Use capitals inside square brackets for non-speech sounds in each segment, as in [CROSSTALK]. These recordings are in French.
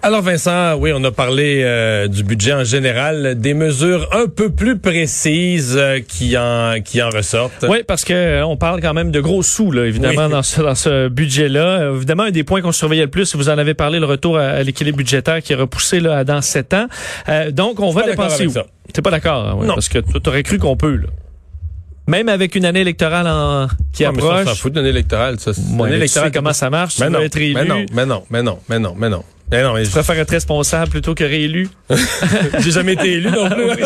Alors Vincent, oui, on a parlé euh, du budget en général, des mesures un peu plus précises euh, qui en qui en ressortent. Oui, parce que euh, on parle quand même de gros sous, là, évidemment, Oui. dans ce, dans ce budget-là. Évidemment, un des points qu'on surveillait le plus, vous en avez parlé, le retour à, à l'équilibre budgétaire qui est repoussé là, dans sept ans. Euh, donc, on va dépenser où? T'es pas d'accord? hein, ouais, Non. Parce que tu aurais cru qu'on peut, là. Même avec une année électorale en, qui Ah, mais ça, approche. s'en fout d'une année électorale, ça. Ouais, année mais tu sais électorale, comment ça marche, tu Mais veux non, être élu? mais non, mais non, mais non, mais non, mais non, mais non. Mais Je préfère être responsable plutôt que réélu? [LAUGHS] J'ai jamais été élu non plus. Oui,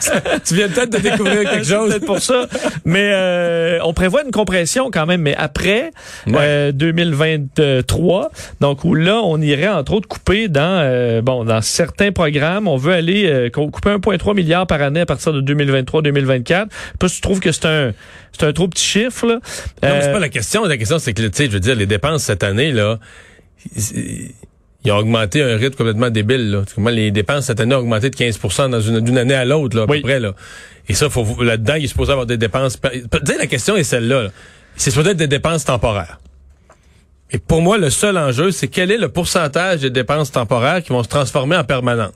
c'est tu viens peut-être de découvrir [LAUGHS] quelque C'est chose. peut-être pour ça. Mais euh, on prévoit une compression quand même. Mais après Ouais. euh, 2023, donc où là, on irait entre autres couper dans euh, bon dans certains programmes. On veut aller euh, co- couper 1,3 milliard par année à partir de 2023-2024. Pas si tu trouves que c'est un c'est un trop petit chiffre là. Non, mais Euh, c'est pas la question. La question, c'est que, tu sais, je veux dire, les dépenses cette année, là, ils ont augmenté à un rythme complètement débile, là. Comment les dépenses cette année ont augmenté de 15 dans une, d'une année à l'autre, là, à Oui. peu près, là. Et ça, faut, là-dedans, il est supposé avoir des dépenses. Tu sais, la question est celle-là, là. C'est supposé être des dépenses temporaires. Et pour moi, le seul enjeu, c'est quel est le pourcentage des dépenses temporaires qui vont se transformer en permanentes?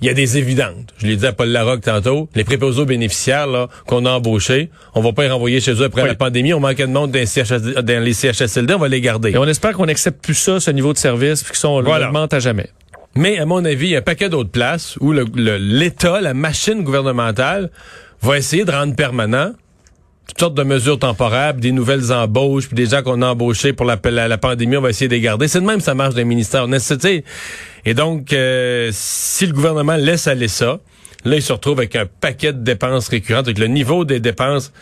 Il y a des évidentes. Je l'ai dit à Paul Larocque tantôt. Les préposés aux bénéficiaires là, qu'on a embauchés, on va pas les renvoyer chez eux après Oui. la pandémie. On manquait de monde dans les, CHS dans les CHSLD, on va les garder. et on espère qu'on n'accepte plus ça, ce niveau de service, puis que ça, on Voilà. l'augmente à jamais. Mais à mon avis, il y a un paquet d'autres places où le- le- l'État, la machine gouvernementale, va essayer de rendre permanent toutes sortes de mesures temporaires, des nouvelles embauches, puis des gens qu'on a embauchés pour la, la, la pandémie, on va essayer de les garder. C'est de même ça marche tu sais? Et donc, euh, si le gouvernement laisse aller ça, là, il se retrouve avec un paquet de dépenses récurrentes, que le niveau des dépenses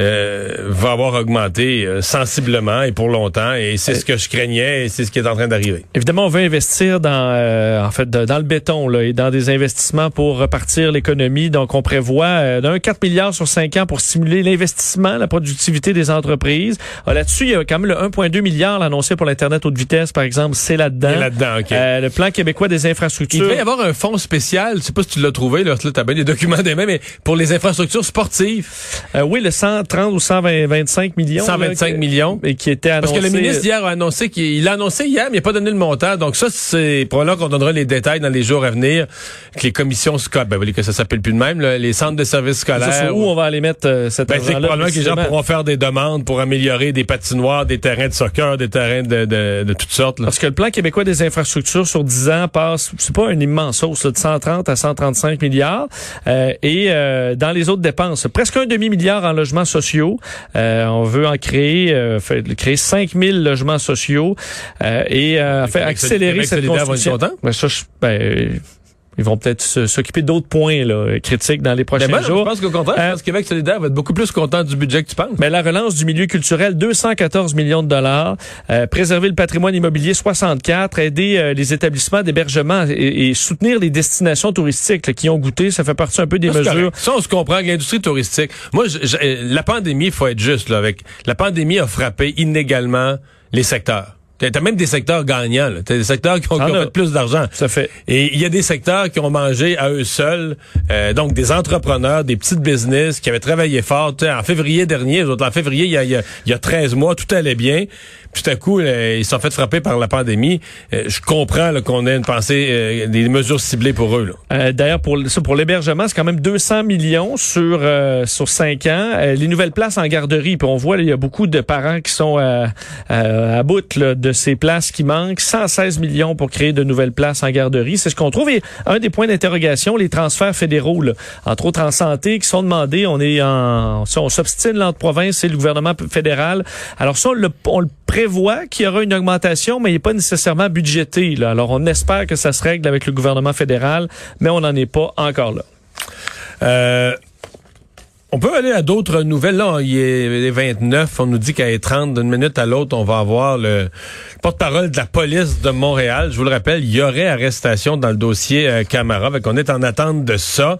euh, va avoir augmenté euh, sensiblement et pour longtemps. Et c'est ce que je craignais, et c'est ce qui est en train d'arriver. Évidemment, on veut investir dans, euh, en fait, de- dans le béton là, et dans des investissements pour repartir l'économie. Donc, on prévoit euh, d'un 4 milliards sur 5 ans pour stimuler l'investissement, la productivité des entreprises. Ah, Là-dessus, il y a quand même le 1,2 milliard annoncé pour l'Internet haute vitesse, par exemple. C'est là-dedans. Là-dedans, OK. Euh, le plan québécois des Il infrastructures. devait y avoir un fonds spécial, je sais pas si tu l'as trouvé, là, là t'as bien des documents [LAUGHS] des mains, mais pour les infrastructures sportives, Euh, oui, le 130 ou 125 millions. 125 là, que- millions. Et qui était annoncé. Parce que le ministre hier a annoncé qu'il il l'a annoncé hier, mais il n'a pas donné le montant. Donc ça, c'est probablement qu'on donnera les détails dans les jours à venir, que les commissions scolaires, ben que ça s'appelle plus de même, là, les centres de services Ça, scolaires. sur où on va aller mettre euh, cet Ben, argent-là. probablement que les gens pourront faire des demandes pour améliorer des patinoires, des terrains de soccer, des terrains de, de, de toutes sortes. Là. Parce que le plan québécois des infrastructures sur 10 ans passe, c'est pas une immense hausse, là, de 130 à 135 milliards. Euh, et euh, dans les autres dépenses, presque un demi-milliard en logements sociaux. Euh, on veut en créer, euh, fait, créer 5000 logements sociaux euh, et euh, fait, accélérer cette construction. Ben, ça, je- ben, ils vont peut-être s'occuper d'autres points là, critiques dans les prochains Mais moi, je pense qu'au contraire, Euh, je pense que Québec solidaire va être beaucoup plus content du budget que tu penses. Mais la relance du milieu culturel, 214 millions de dollars. Euh, préserver le patrimoine immobilier, 64. Aider euh, les établissements d'hébergement et, et soutenir les destinations touristiques là, qui ont goûté. Ça fait partie un peu des Ça, mesures. correct. Ça, on se comprend que l'industrie touristique. Moi, je- je- euh, la pandémie, il faut être juste là avec. La pandémie a frappé inégalement les secteurs. T'as même des secteurs gagnants. T'as des secteurs qui ont, qui ont fait plus d'argent. Ça fait. Et il y a des secteurs qui ont mangé à eux seuls, euh, donc des entrepreneurs, des petites business qui avaient travaillé fort. Tu sais, en février dernier, en février, il y, a, il, y a, y a 13 mois, tout allait bien. Puis tout à coup, là, ils se sont fait frapper par la pandémie. Euh, je comprends qu'on ait une pensée, euh, des mesures ciblées pour eux. Euh, D'ailleurs, pour ça, pour l'hébergement, c'est quand même 200 millions sur euh, sur cinq ans. Euh, les nouvelles places en garderie, puis on voit il y a beaucoup de parents qui sont euh, euh, à bout là, de ces places qui manquent. 116 millions pour créer de nouvelles places en garderie, c'est ce qu'on trouve. Et un des points d'interrogation, les transferts fédéraux, là, entre autres en santé, qui sont demandés. On est en, si on s'obstine l'entre province et le gouvernement fédéral. Alors ça, on le, on le prévoit qu'il y aura une augmentation, mais il n'est pas nécessairement budgété. Là. Alors on espère que ça se règle avec le gouvernement fédéral, mais on n'en est pas encore là. Euh, On peut aller à d'autres nouvelles. Là, il est les 29. On nous dit qu'à 30 d'une minute à l'autre, on va avoir le porte-parole de la police de Montréal. Je vous le rappelle, il y aurait arrestation dans le dossier euh, Camara. On est en attente de ça.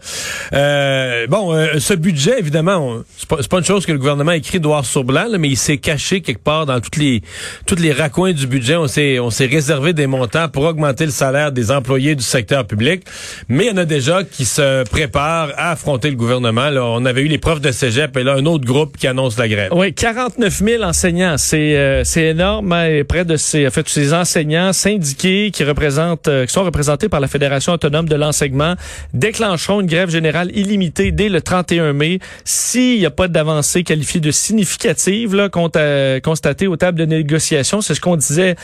Euh, bon, euh, ce budget, évidemment, c'est pas, pas, une chose que le gouvernement écrit noir sur blanc, mais il s'est caché quelque part dans toutes les toutes les raccoins du budget. On s'est on s'est réservé des montants pour augmenter le salaire des employés du secteur public. Mais il y en a déjà qui se préparent à affronter le gouvernement. Là, on avait eu les profs de cégep et là, un autre groupe qui annonce la grève. Oui, 49 000 enseignants. C'est euh, c'est énorme. Hein, près de ces, en fait, enseignants syndiqués qui représentent, euh, qui sont représentés par la Fédération autonome de l'enseignement déclencheront une grève générale illimitée dès le 31 mai s'il n'y a pas d'avancée qualifiée de significative là, euh, constatée aux tables de négociation. C'est ce qu'on disait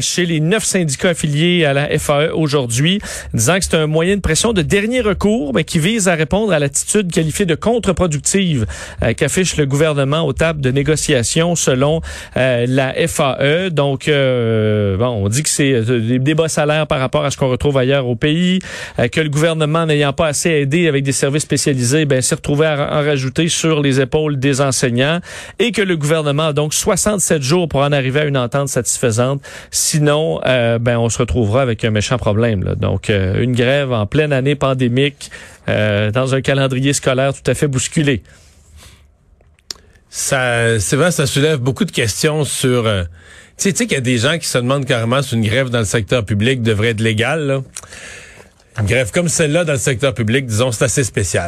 chez les neuf syndicats affiliés à la FAE aujourd'hui, disant que c'est un moyen de pression de dernier recours mais qui vise à répondre à l'attitude qualifiée de contre productive euh, qu'affiche le gouvernement aux tables de négociation selon euh, la FAE. Donc, euh, bon, on dit que c'est des, bas salaires par rapport à ce qu'on retrouve ailleurs au pays, que le gouvernement n'ayant pas assez aidé avec des services spécialisés, ben s'est retrouvé à en rajouter sur les épaules des enseignants et que le gouvernement a donc 67 jours pour en arriver à une entente satisfaisante. Sinon, ben on se retrouvera avec un méchant problème. Là. Donc, une grève en pleine année pandémique dans un calendrier scolaire tout à fait bousculé ça, c'est vrai, ça soulève beaucoup de questions sur. Tu sais, qu'il y a des gens qui se demandent carrément si une grève dans le secteur public devrait être légale. Une grève comme celle-là dans le secteur public, disons, c'est assez spécial.